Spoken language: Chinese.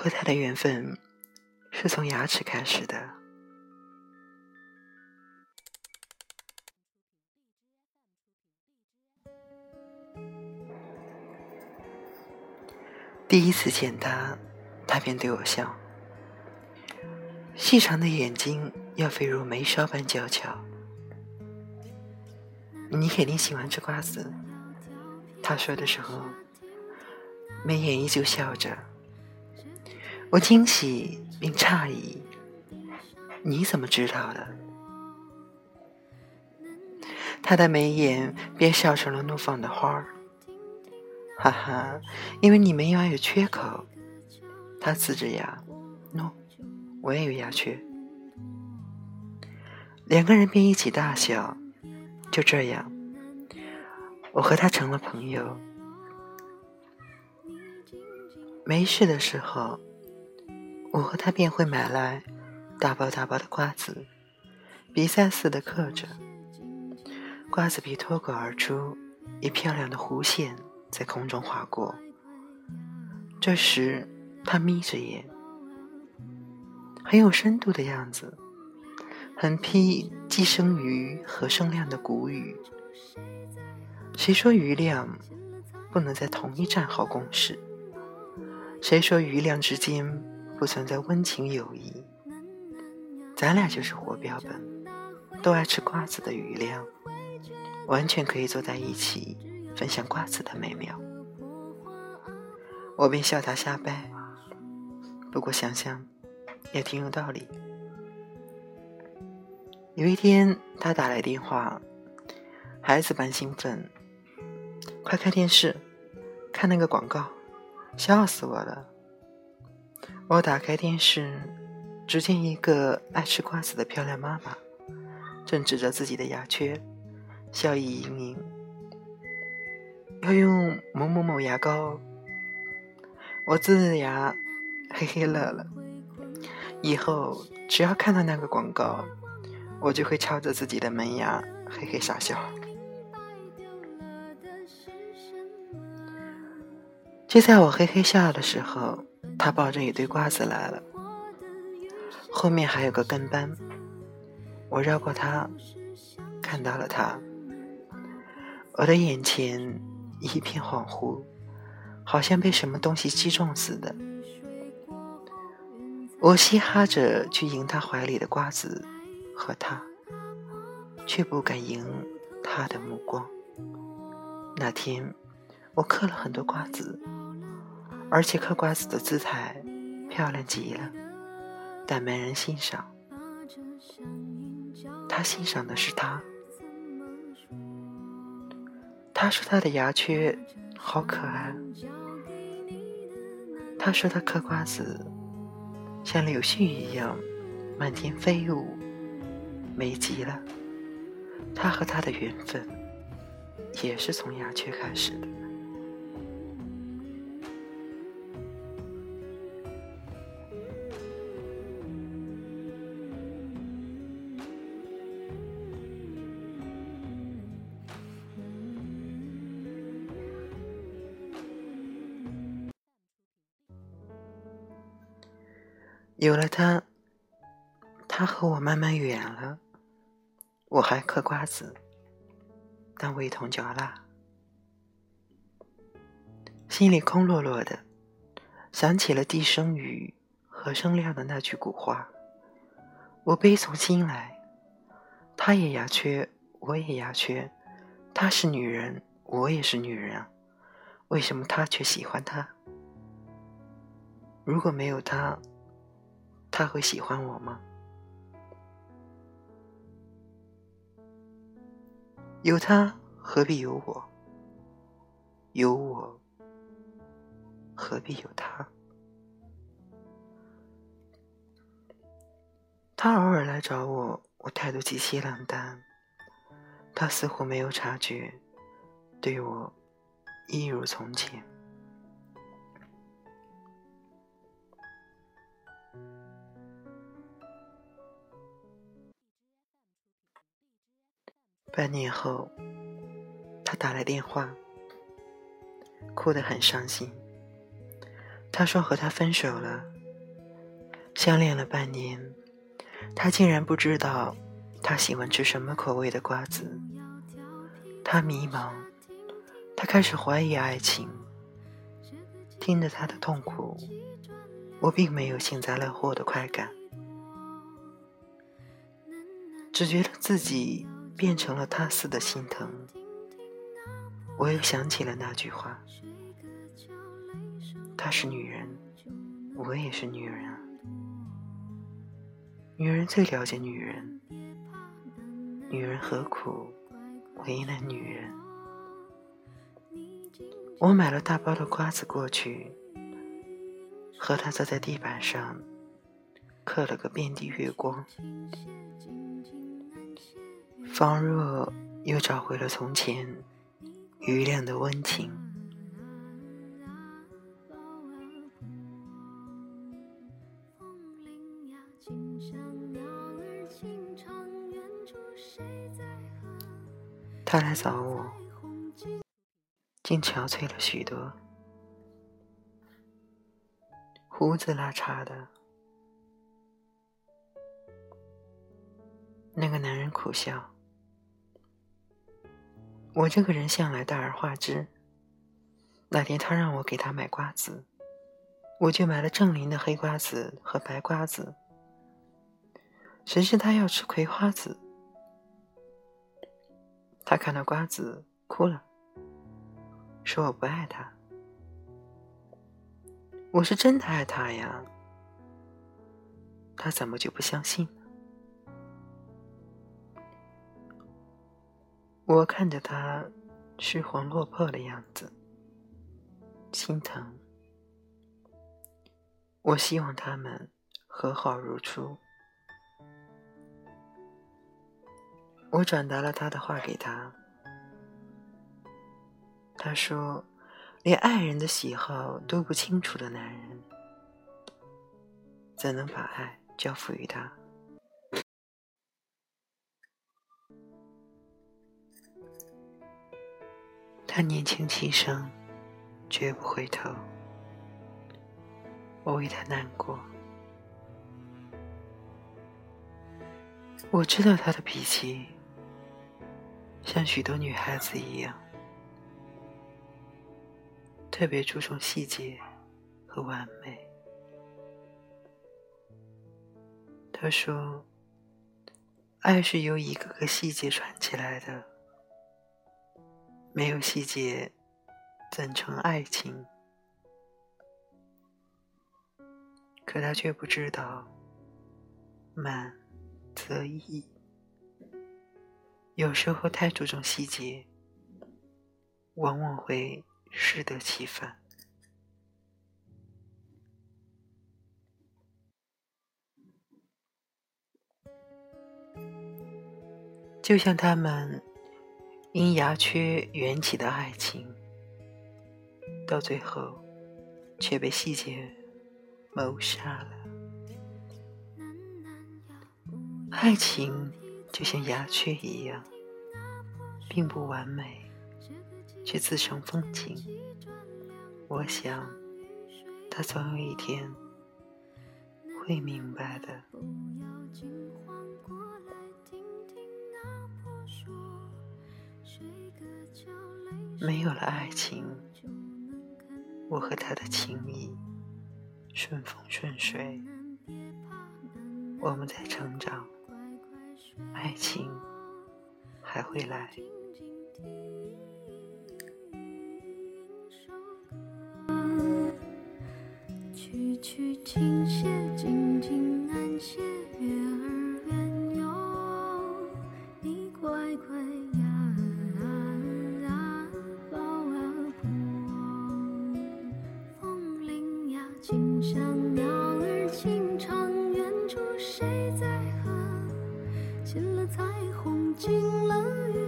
和他的缘分是从牙齿开始的。第一次见他，他便对我笑，细长的眼睛要飞如眉梢般娇俏。你肯定喜欢吃瓜子，他说的时候，眉眼依旧笑着。我惊喜并诧异，你怎么知道的？他的眉眼便笑成了怒放的花儿。哈哈，因为你没牙有缺口。他呲着牙，no，我也有牙缺。两个人便一起大笑。就这样，我和他成了朋友。没事的时候，我和他便会买来大包大包的瓜子，比赛似的嗑着。瓜子皮脱口而出，一漂亮的弧线。在空中划过。这时，他眯着眼，很有深度的样子，很批寄生于和生亮的古语。谁说余亮不能在同一战壕共事？谁说余亮之间不存在温情友谊？咱俩就是活标本，都爱吃瓜子的余量，完全可以坐在一起。分享瓜子的美妙，我便笑他瞎掰。不过想想也挺有道理。有一天，他打来电话，孩子般兴奋：“快看电视，看那个广告，笑死我了！”我打开电视，只见一个爱吃瓜子的漂亮妈妈，正指着自己的牙缺，笑意盈盈。要用某某某牙膏，我呲着牙，嘿嘿乐了。以后只要看到那个广告，我就会抄着自己的门牙，嘿嘿傻笑。就在我嘿嘿笑的时候，他抱着一堆瓜子来了，后面还有个跟班。我绕过他，看到了他，我的眼前。一片恍惚，好像被什么东西击中似的。我嘻哈着去迎他怀里的瓜子和他，却不敢迎他的目光。那天我嗑了很多瓜子，而且嗑瓜子的姿态漂亮极了，但没人欣赏。他欣赏的是他。他说他的牙缺好可爱。他说他嗑瓜子像柳絮一样满天飞舞，美极了。他和他的缘分也是从牙缺开始的。有了他，他和我慢慢远了。我还嗑瓜子，但味同嚼蜡，心里空落落的，想起了地生雨和生亮的那句古话。我悲从心来，他也牙缺，我也牙缺，她是女人，我也是女人啊，为什么他却喜欢他？如果没有他。他会喜欢我吗？有他何必有我？有我何必有他？他偶尔来找我，我态度极其冷淡。他似乎没有察觉，对我一如从前。半年后，他打来电话，哭得很伤心。他说和他分手了。相恋了半年，他竟然不知道他喜欢吃什么口味的瓜子。他迷茫，他开始怀疑爱情。听着他的痛苦，我并没有幸灾乐祸的快感，只觉得自己变成了他似的心疼。我又想起了那句话：“她是女人，我也是女人啊。女人最了解女人，女人何苦为难女人？”我买了大包的瓜子过去，和他坐在地板上，刻了个遍地月光，方若又找回了从前。余亮的温情。他来找我，竟憔悴了许多，胡子拉碴的。那个男人苦笑。我这个人向来大而化之。那天他让我给他买瓜子，我就买了正林的黑瓜子和白瓜子。谁知他要吃葵花籽，他看到瓜子哭了，说我不爱他。我是真的爱他呀，他怎么就不相信？我看着他失魂落魄的样子，心疼。我希望他们和好如初。我转达了他的话给他，他说：“连爱人的喜好都不清楚的男人，怎能把爱交付于他？”他年轻气盛，绝不回头。我为他难过。我知道他的脾气，像许多女孩子一样，特别注重细节和完美。他说：“爱是由一个个细节串起来的。”没有细节，怎成爱情？可他却不知道，满则溢。有时候太注重细节，往往会适得其反。就像他们。因牙缺缘起的爱情，到最后却被细节谋杀了。爱情就像牙缺一样，并不完美，却自成风景。我想，他总有一天会明白的。没有了爱情，我和他的情谊顺风顺水，我们在成长，爱情还会来。曲曲轻些，静静安歇轻响鸟儿轻唱，远处谁在和？见了彩虹，惊了雨。